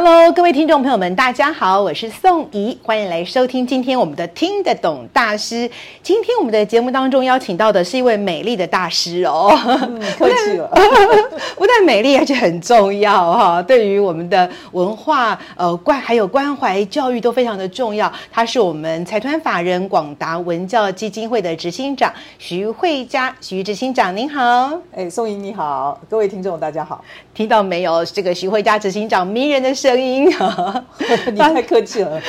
Hello，各位听众朋友们，大家好，我是宋怡，欢迎来收听今天我们的听得懂大师。今天我们的节目当中邀请到的是一位美丽的大师哦，嗯、客气了，不但美丽，而且很重要哈，对于我们的文化呃关还有关怀教育都非常的重要。他是我们财团法人广达文教基金会的执行长徐慧佳，徐执行长您好，哎，宋怡你好，各位听众大家好，听到没有？这个徐慧佳执行长迷人的声音，你太客气了。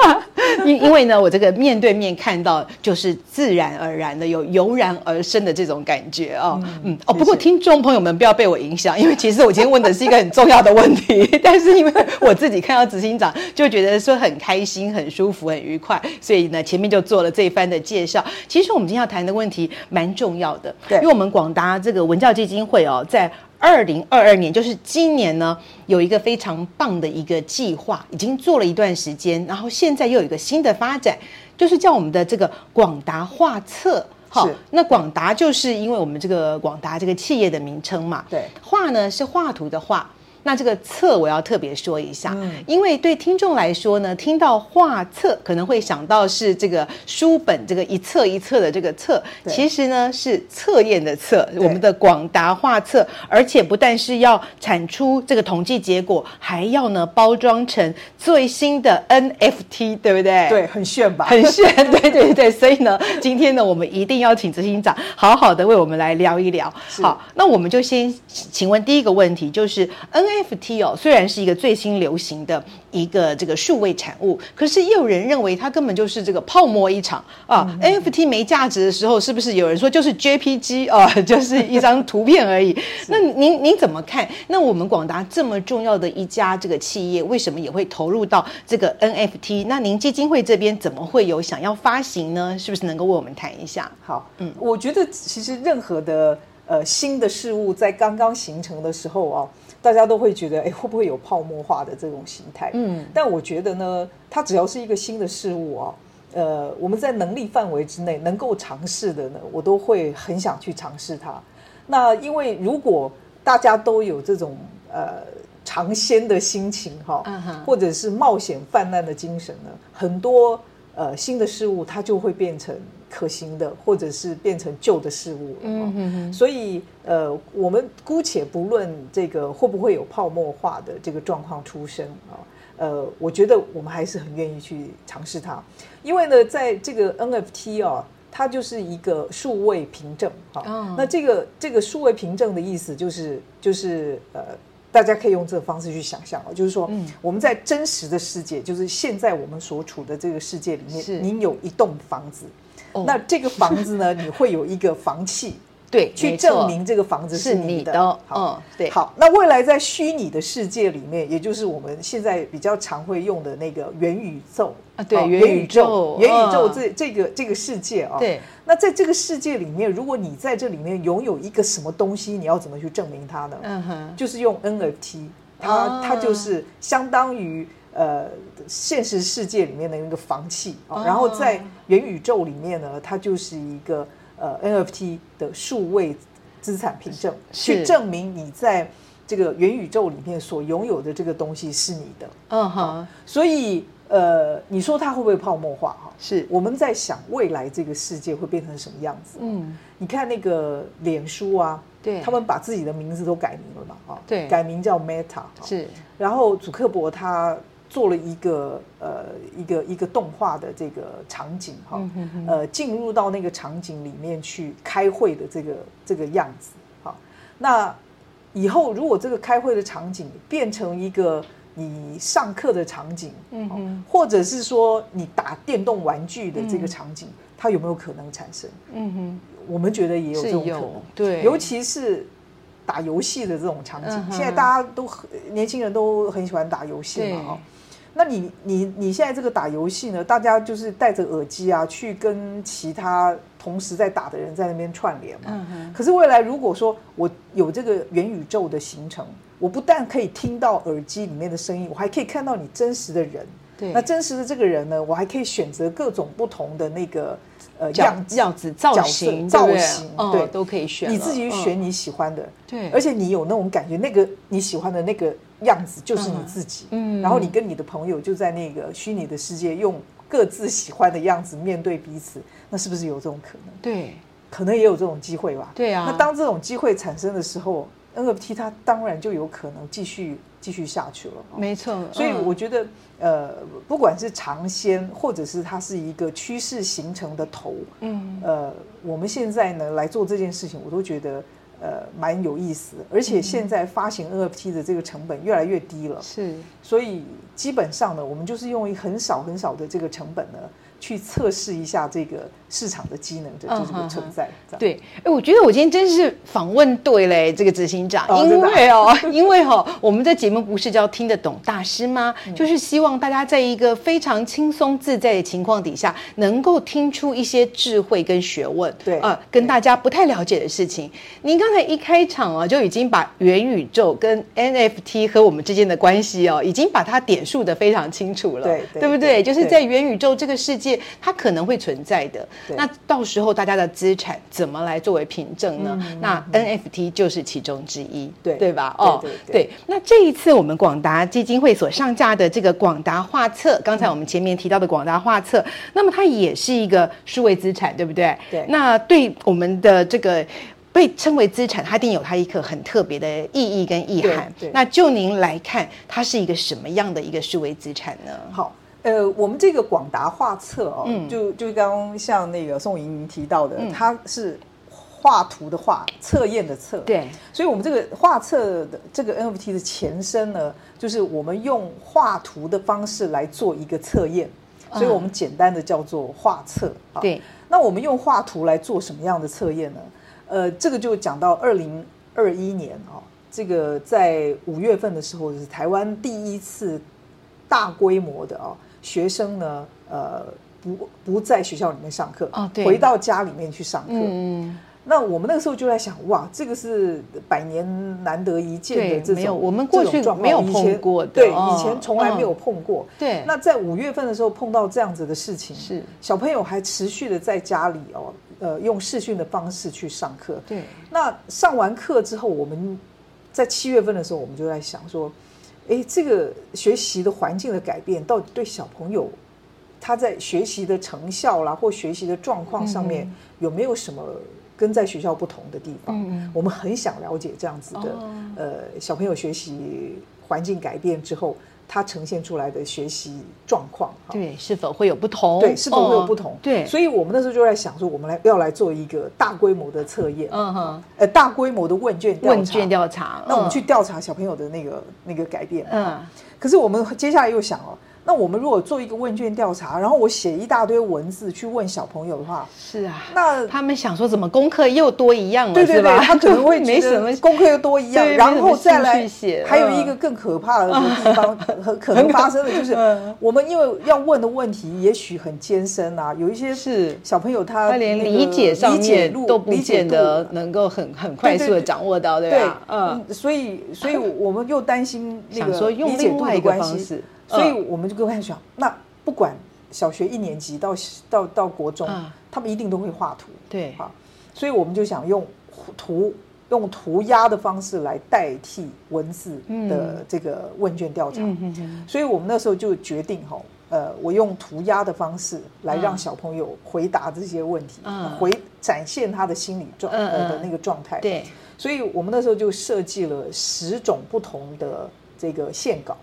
因因为呢，我这个面对面看到，就是自然而然的有油然而生的这种感觉哦。嗯，嗯哦，不过听众朋友们不要被我影响，因为其实我今天问的是一个很重要的问题，但是因为我自己看到执行长就觉得说很开心、很舒服、很愉快，所以呢前面就做了这一番的介绍。其实我们今天要谈的问题蛮重要的，对，因为我们广达这个文教基金会哦，在。二零二二年，就是今年呢，有一个非常棒的一个计划，已经做了一段时间，然后现在又有一个新的发展，就是叫我们的这个广达画册。好，那广达就是因为我们这个广达这个企业的名称嘛。对，画呢是画图的画。那这个册我要特别说一下，嗯，因为对听众来说呢，听到画册可能会想到是这个书本这个一册一册的这个册，其实呢是测验的测，我们的广达画册，而且不但是要产出这个统计结果，还要呢包装成最新的 NFT，对不对？对，很炫吧？很炫，对对对。所以呢，今天呢，我们一定要请执行长好好的为我们来聊一聊。好，那我们就先请问第一个问题，就是 N。NFT 哦，虽然是一个最新流行的一个这个数位产物，可是也有人认为它根本就是这个泡沫一场啊。嗯、NFT 没价值的时候，是不是有人说就是 JPG 啊，就是一张图片而已？那您您怎么看？那我们广达这么重要的一家这个企业，为什么也会投入到这个 NFT？那您基金会这边怎么会有想要发行呢？是不是能够为我们谈一下？好，嗯，我觉得其实任何的呃新的事物在刚刚形成的时候啊。大家都会觉得，哎，会不会有泡沫化的这种形态？嗯，但我觉得呢，它只要是一个新的事物啊，呃，我们在能力范围之内能够尝试的呢，我都会很想去尝试它。那因为如果大家都有这种呃尝鲜的心情哈，或者是冒险泛滥的精神呢，很多呃新的事物它就会变成。可行的，或者是变成旧的事物了。嗯哼哼。所以，呃，我们姑且不论这个会不会有泡沫化的这个状况出生啊，呃，我觉得我们还是很愿意去尝试它，因为呢，在这个 NFT 啊，它就是一个数位凭证啊。哦。那这个这个数位凭证的意思就是就是呃。大家可以用这个方式去想象哦，就是说，我们在真实的世界，就是现在我们所处的这个世界里面，您有一栋房子，那这个房子呢，你会有一个房契。对，去证明这个房子是你的。嗯，对。好，那未来在虚拟的世界里面，也就是我们现在比较常会用的那个元宇宙啊，对，元宇宙，元宇宙这这个这个世界啊，对。那在这个世界里面，如果你在这里面拥有一个什么东西，你要怎么去证明它呢？嗯哼，就是用 NFT，它它就是相当于呃现实世界里面的那个房契啊，然后在元宇宙里面呢，它就是一个。呃，NFT 的数位资产凭证，去证明你在这个元宇宙里面所拥有的这个东西是你的。嗯哼，所以呃，你说它会不会泡沫化？哈，是我们在想未来这个世界会变成什么样子？嗯，你看那个脸书啊，对，他们把自己的名字都改名了嘛？啊，对，改名叫 Meta。是，然后祖克伯他。做了一个呃一个一个动画的这个场景哈，呃进入到那个场景里面去开会的这个这个样子哈。那以后如果这个开会的场景变成一个你上课的场景，嗯哼，或者是说你打电动玩具的这个场景，嗯、它有没有可能产生？嗯哼，我们觉得也有这种可能，对，尤其是打游戏的这种场景。嗯现在大家都很年轻人都很喜欢打游戏嘛，哈。那你你你现在这个打游戏呢？大家就是戴着耳机啊，去跟其他同时在打的人在那边串联嘛。可是未来如果说我有这个元宇宙的形成，我不但可以听到耳机里面的声音，我还可以看到你真实的人。对。那真实的这个人呢，我还可以选择各种不同的那个呃样子、样子、造型、造型，对，都可以选。你自己选你喜欢的。对。而且你有那种感觉，那个你喜欢的那个。样子就是你自己，嗯，然后你跟你的朋友就在那个虚拟的世界，用各自喜欢的样子面对彼此，那是不是有这种可能？对，可能也有这种机会吧。对啊，那当这种机会产生的时候，NFT 它当然就有可能继续继续下去了。没错，所以我觉得，呃，不管是尝鲜，或者是它是一个趋势形成的头，嗯，呃，我们现在呢来做这件事情，我都觉得。呃，蛮有意思，而且现在发行 NFT 的这个成本越来越低了，是，所以基本上呢，我们就是用一很少很少的这个成本呢。去测试一下这个市场的机能的这个存在。对，哎，我觉得我今天真是访问对嘞，这个执行长，因为哦，因为哈，我们的节目不是叫听得懂大师吗？就是希望大家在一个非常轻松自在的情况底下，能够听出一些智慧跟学问。对啊，跟大家不太了解的事情。您刚才一开场啊，就已经把元宇宙跟 NFT 和我们之间的关系哦，已经把它点数的非常清楚了。对，对不对？就是在元宇宙这个世界。它可能会存在的，那到时候大家的资产怎么来作为凭证呢？嗯、那 NFT 就是其中之一，对对吧？哦，对。那这一次我们广达基金会所上架的这个广达画册，刚才我们前面提到的广达画册，那么它也是一个数位资产，对不对？对。那对我们的这个被称为资产，它一定有它一个很特别的意义跟意涵。对。那就您来看，它是一个什么样的一个数位资产呢？好。呃，我们这个广达画册哦，嗯、就就刚刚像那个宋莹莹提到的，嗯、它是画图的画，测验的测，对，所以我们这个画册的这个 NFT 的前身呢，就是我们用画图的方式来做一个测验，所以我们简单的叫做画册。对、嗯，那我们用画图来做什么样的测验呢？呃，这个就讲到二零二一年哦，这个在五月份的时候，是台湾第一次大规模的啊。学生呢，呃，不不在学校里面上课，哦、对，回到家里面去上课。嗯，那我们那个时候就在想，哇，这个是百年难得一见的这种，没有我们过去没有碰过的，对，以前从来没有碰过。哦、对，那在五月份的时候碰到这样子的事情，是小朋友还持续的在家里哦，呃，用视讯的方式去上课。对，那上完课之后，我们在七月份的时候，我们就在想说。哎，这个学习的环境的改变，到底对小朋友他在学习的成效啦，或学习的状况上面，嗯、有没有什么跟在学校不同的地方？嗯、我们很想了解这样子的，哦、呃，小朋友学习环境改变之后。它呈现出来的学习状况，对，是否会有不同？对，是否会有不同？对，所以我们那时候就在想说，我们来要来做一个大规模的测验，嗯哼，呃，大规模的问卷调查，问卷调查，那我们去调查小朋友的那个那个改变，嗯，可是我们接下来又想哦。那我们如果做一个问卷调查，然后我写一大堆文字去问小朋友的话，是啊，那他们想说怎么功课又多一样了，对对对，他可能会 没什么功课又多一样，然后再来写。还有一个更可怕的 地方，很可能发生的就是，我们因为要问的问题也许很艰深啊，有一些是小朋友他连理解上面都不见得能够很很快速的掌握到，对吧？嗯，所以所以我们又担心那个说用另外一个方式。所以我们就跟他讲，那不管小学一年级到到到国中，他们一定都会画图。对，啊，所以我们就想用图用涂鸦的方式来代替文字的这个问卷调查。所以我们那时候就决定哈，呃，我用涂鸦的方式来让小朋友回答这些问题，回展现他的心理状呃的那个状态。对，所以我们那时候就设计了十种不同的这个线稿。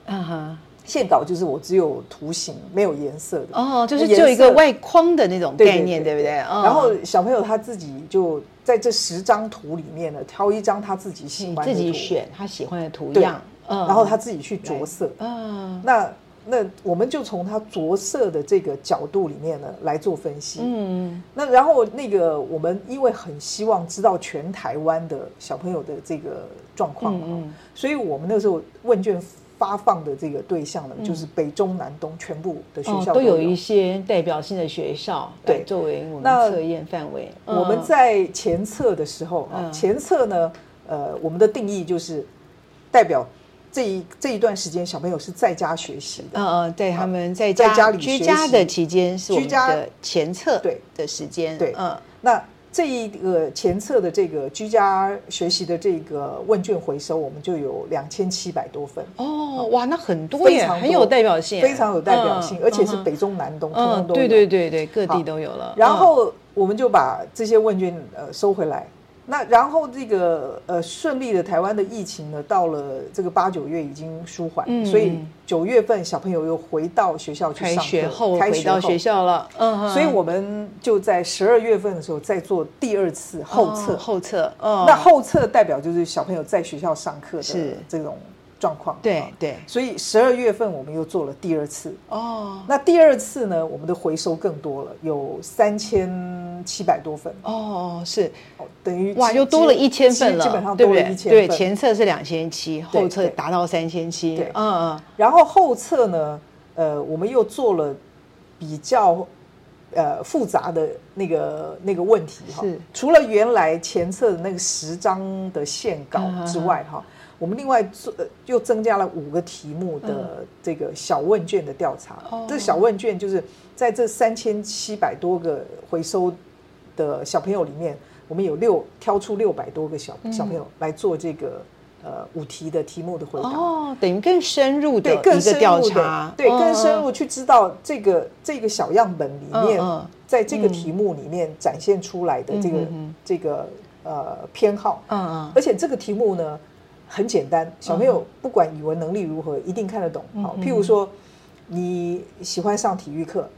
线稿就是我只有图形没有颜色的哦，就是只有一个外框的那种概念，对不对？然后小朋友他自己就在这十张图里面呢，挑一张他自己喜欢的图，自己选他喜欢的图样，然后他自己去着色。嗯，那那我们就从他着色的这个角度里面呢来做分析。嗯，那然后那个我们因为很希望知道全台湾的小朋友的这个状况，嗯，嗯，所以我们那时候问卷。发放的这个对象呢，就是北中南东全部的学校都有。一些代表性的学校，对，作为我们测验范围。我们在前测的时候啊，前测呢，呃，我们的定义就是代表这一这一段时间小朋友是在家学习的，嗯嗯，对，他们在家在家里居家的期间是我们的前测对。的时间，对，嗯，那。这一个前测的这个居家学习的这个问卷回收，我们就有两千七百多份。哦，哇，那很多耶，很有代表性，非常有代表性，而且是北中南东，通通都有，对对对对，各地都有了。然后我们就把这些问卷呃收回来。那然后这个呃顺利的台湾的疫情呢，到了这个八九月已经舒缓，嗯、所以九月份小朋友又回到学校去上课，开学后回到学校了，嗯，所以我们就在十二月份的时候再做第二次后测，哦、后测，哦、那后测代表就是小朋友在学校上课的这种。状况。对对，所以十二月份我们又做了第二次。哦。那第二次呢，我们的回收更多了，有三千七百多份。哦，是。等于哇，又多了一千份了，基本上多了一千份。对，前测是两千七，后测达到三千七。对，嗯嗯。然后后测呢，呃，我们又做了比较呃复杂的那个那个问题哈，除了原来前侧的那个十张的线稿之外哈。我们另外做又增加了五个题目的这个小问卷的调查。这小问卷就是在这三千七百多个回收的小朋友里面，我们有六挑出六百多个小小朋友来做这个呃五题的题目的回答。哦，等于更深入的一个调查，对，更深入去知道这个这个小样本里面，在这个题目里面展现出来的这个这个呃偏好。嗯嗯，而且这个题目呢。很简单，小朋友不管语文能力如何，一定看得懂。好，譬如说你喜欢上体育课，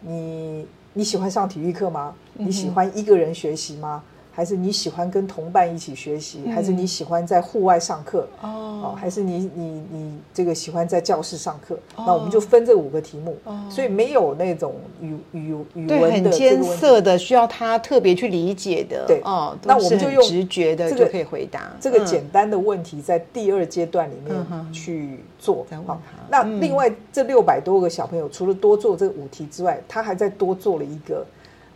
你你喜欢上体育课吗？你喜欢一个人学习吗？还是你喜欢跟同伴一起学习？还是你喜欢在户外上课？哦，还是你你你这个喜欢在教室上课？那我们就分这五个题目，所以没有那种语语语文的很艰涩的，需要他特别去理解的。对，哦，那我们就用直觉的就可以回答这个简单的问题，在第二阶段里面去做。好，那另外这六百多个小朋友，除了多做这五题之外，他还在多做了一个。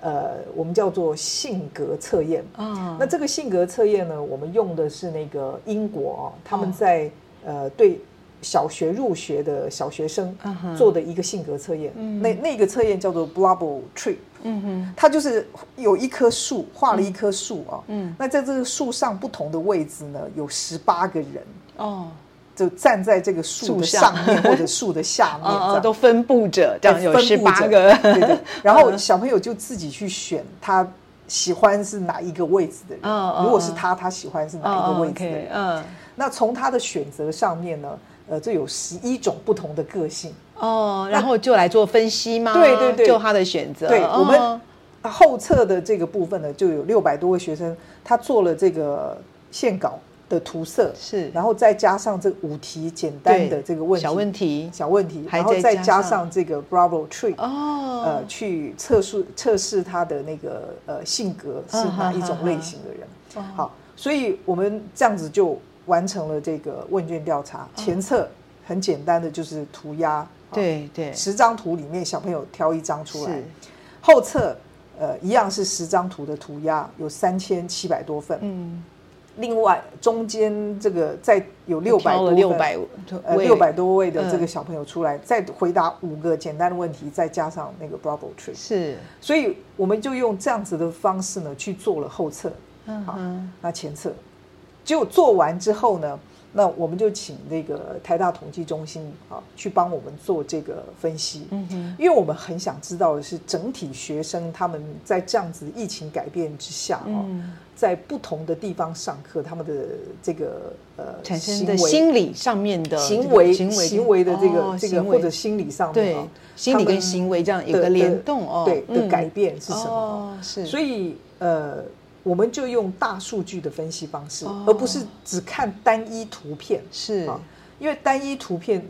呃，我们叫做性格测验啊。那这个性格测验呢，我们用的是那个英国哦，他们在呃对小学入学的小学生做的一个性格测验。那那个测验叫做 Bubble Tree。嗯哼，它就是有一棵树，画了一棵树啊。嗯，那在这个树上不同的位置呢，有十八个人哦。就站在这个树的上面或者树的下面，都分布着，这样有十八个。对对。然后小朋友就自己去选他喜欢是哪一个位置的人。如果是他，他喜欢是哪一个位置的人？嗯。那从他的选择上面呢，呃，这有十一种不同的个性。哦。然后就来做分析吗？对对对。就他的选择。对我们后侧的这个部分呢，就有六百多位学生，他做了这个线稿。的涂色是，然后再加上这五题简单的这个问题，小问题，小问题，然后再加上这个 Bravo Tree 哦，呃，去测试测试他的那个呃性格是哪一种类型的人。好，所以我们这样子就完成了这个问卷调查。前测很简单的就是涂鸦，对对，十张图里面小朋友挑一张出来。后测呃一样是十张图的涂鸦，有三千七百多份。嗯。另外，中间这个再有六百多六百呃六百多位的这个小朋友出来，嗯、再回答五个简单的问题，再加上那个 Bravo Tree，是，所以我们就用这样子的方式呢去做了后测，嗯，好，那前测，结果做完之后呢，那我们就请那个台大统计中心啊去帮我们做这个分析，嗯哼，因为我们很想知道的是整体学生他们在这样子疫情改变之下啊。嗯在不同的地方上课，他们的这个呃产生的心理上面的行为行为的这个这个或者心理上面对心理跟行为这样有个联动哦，对的改变是什么？是所以呃，我们就用大数据的分析方式，而不是只看单一图片，是，因为单一图片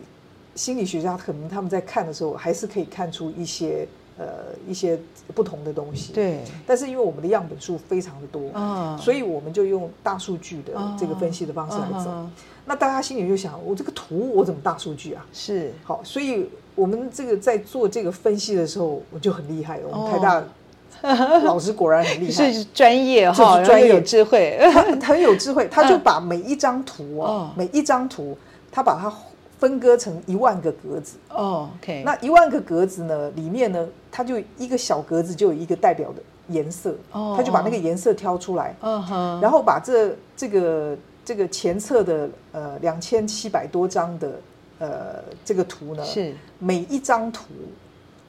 心理学家可能他们在看的时候，还是可以看出一些呃一些不同的东西。对。但是因为我们的样本数非常的多，哦、所以我们就用大数据的这个分析的方式来走。哦、那大家心里就想，我这个图我怎么大数据啊？是。好，所以我们这个在做这个分析的时候，我就很厉害了。我们台大 老师果然很厉害，是专业哈，就是专业。有智慧，他很有智慧。他就把每一张图哦，每一张图，他把它。分割成一万个格子。哦，OK，那一万个格子呢，里面呢，它就一个小格子就有一个代表的颜色，哦，他就把那个颜色挑出来，嗯哼，然后把这这个这个前侧的呃两千七百多张的呃这个图呢，是。每一张图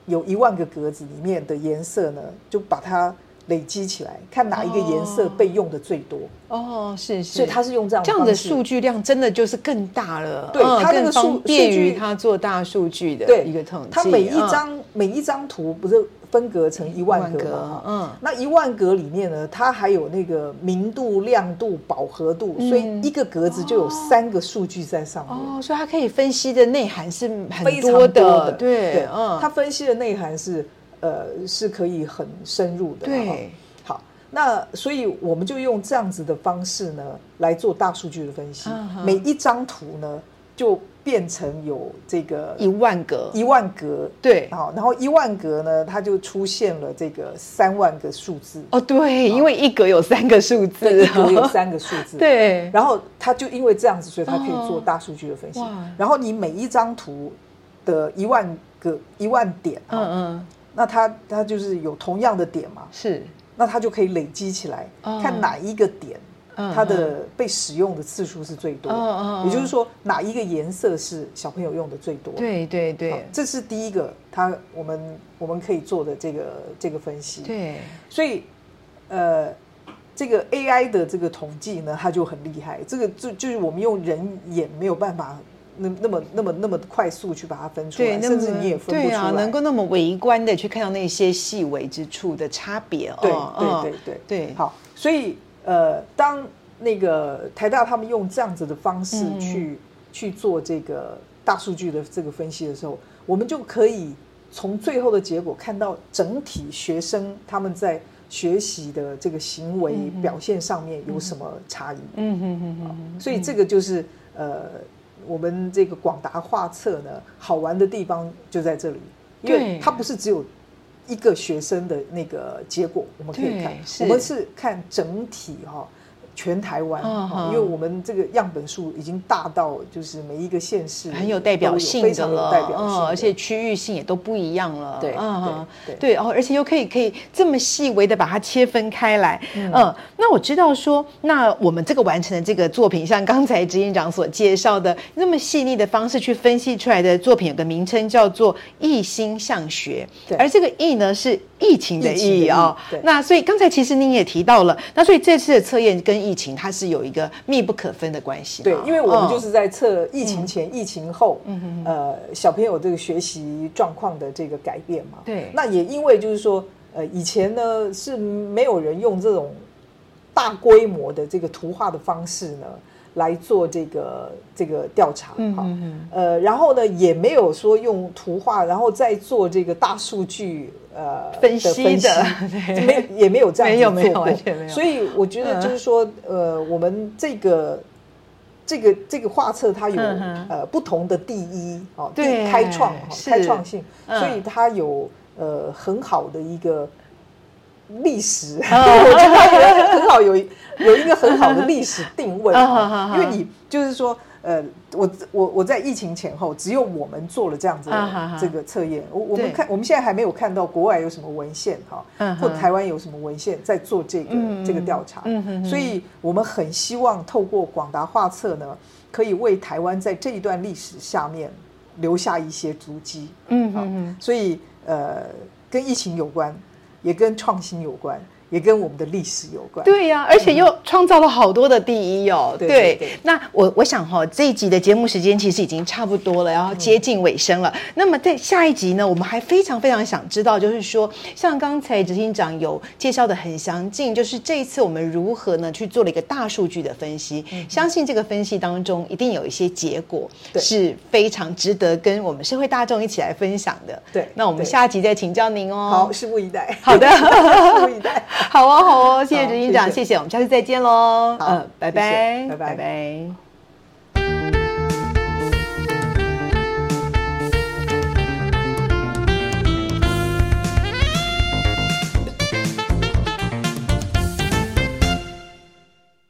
有一万个格子里面的颜色呢，就把它。累积起来，看哪一个颜色被用的最多哦，是是，所以它是用这样这样的数据量，真的就是更大了。对，它那个数便于它做大数据的一个统计。它每一张每一张图不是分隔成一万格吗？嗯，那一万格里面呢，它还有那个明度、亮度、饱和度，所以一个格子就有三个数据在上面。哦，所以它可以分析的内涵是很多的。对，嗯，它分析的内涵是。呃，是可以很深入的。对，好，那所以我们就用这样子的方式呢来做大数据的分析。Uh. 每一张图呢就变成有这个一万格，一万格。对，好，然后一万格呢，它就出现了这个三万个数字。哦，对，因为一格有三个数字，一格有三个数字。对，然后它就因为这样子，所以它可以做大数据的分析。然后你每一张图的一万个一万点，嗯嗯。那它它就是有同样的点嘛？是，那它就可以累积起来，看哪一个点它的被使用的次数是最多。也就是说，哪一个颜色是小朋友用的最多？对对对，这是第一个，它我们我们可以做的这个这个分析。对，所以呃，这个 AI 的这个统计呢，它就很厉害。这个就就是我们用人眼没有办法。那那么那么那么快速去把它分出来，甚至你也分不出来。对啊，能够那么微观的去看到那些细微之处的差别。对对对对对。好，所以呃，当那个台大他们用这样子的方式去去做这个大数据的这个分析的时候，我们就可以从最后的结果看到整体学生他们在学习的这个行为表现上面有什么差异。嗯嗯嗯嗯。所以这个就是呃。我们这个广达画册呢，好玩的地方就在这里，因为它不是只有一个学生的那个结果，我们可以看，我们是看整体哈。全台湾，因为我们这个样本数已经大到，就是每一个县市很有代表性的了，代表性，而且区域性也都不一样了。对，嗯，对，对，哦，而且又可以可以这么细微的把它切分开来。嗯，那我知道说，那我们这个完成的这个作品，像刚才执行长所介绍的那么细腻的方式去分析出来的作品，有个名称叫做“一心向学”，对，而这个“疫”呢是疫情的“疫”啊。对，那所以刚才其实您也提到了，那所以这次的测验跟疫情它是有一个密不可分的关系。对，因为我们就是在测疫情前、嗯、疫情后，嗯哼呃，小朋友这个学习状况的这个改变嘛。对。那也因为就是说，呃，以前呢是没有人用这种大规模的这个图画的方式呢来做这个这个调查。嗯呃，然后呢也没有说用图画，然后再做这个大数据。呃，分析的 没也没有这样没有没有完全没有，所以我觉得就是说，呃，我们这个这个这个画册它有呃不同的第一哦，对，开创开创性，所以它有呃很好的一个历史，我觉得它有很好有有一个很好的历史定位，因为你就是说。呃，我我我在疫情前后，只有我们做了这样子的这个测验。我我们看，我们现在还没有看到国外有什么文献哈，或台湾有什么文献在做这个这个调查。所以我们很希望透过广达画册呢，可以为台湾在这一段历史下面留下一些足迹。嗯嗯，所以呃，跟疫情有关，也跟创新有关。也跟我们的历史有关。对呀、啊，而且又创造了好多的第一哦。对，对，对对那我我想哈、哦，这一集的节目时间其实已经差不多了，然后接近尾声了。嗯、那么在下一集呢，我们还非常非常想知道，就是说，像刚才执行长有介绍的很详尽，就是这一次我们如何呢去做了一个大数据的分析。嗯、相信这个分析当中一定有一些结果是非常值得跟我们社会大众一起来分享的。对，那我们下集再请教您哦。好，拭目以待。好的，拭目以待。好哦，好哦，谢谢执行长，谢谢，我们下次再见喽。好，嗯，拜拜拜，拜拜。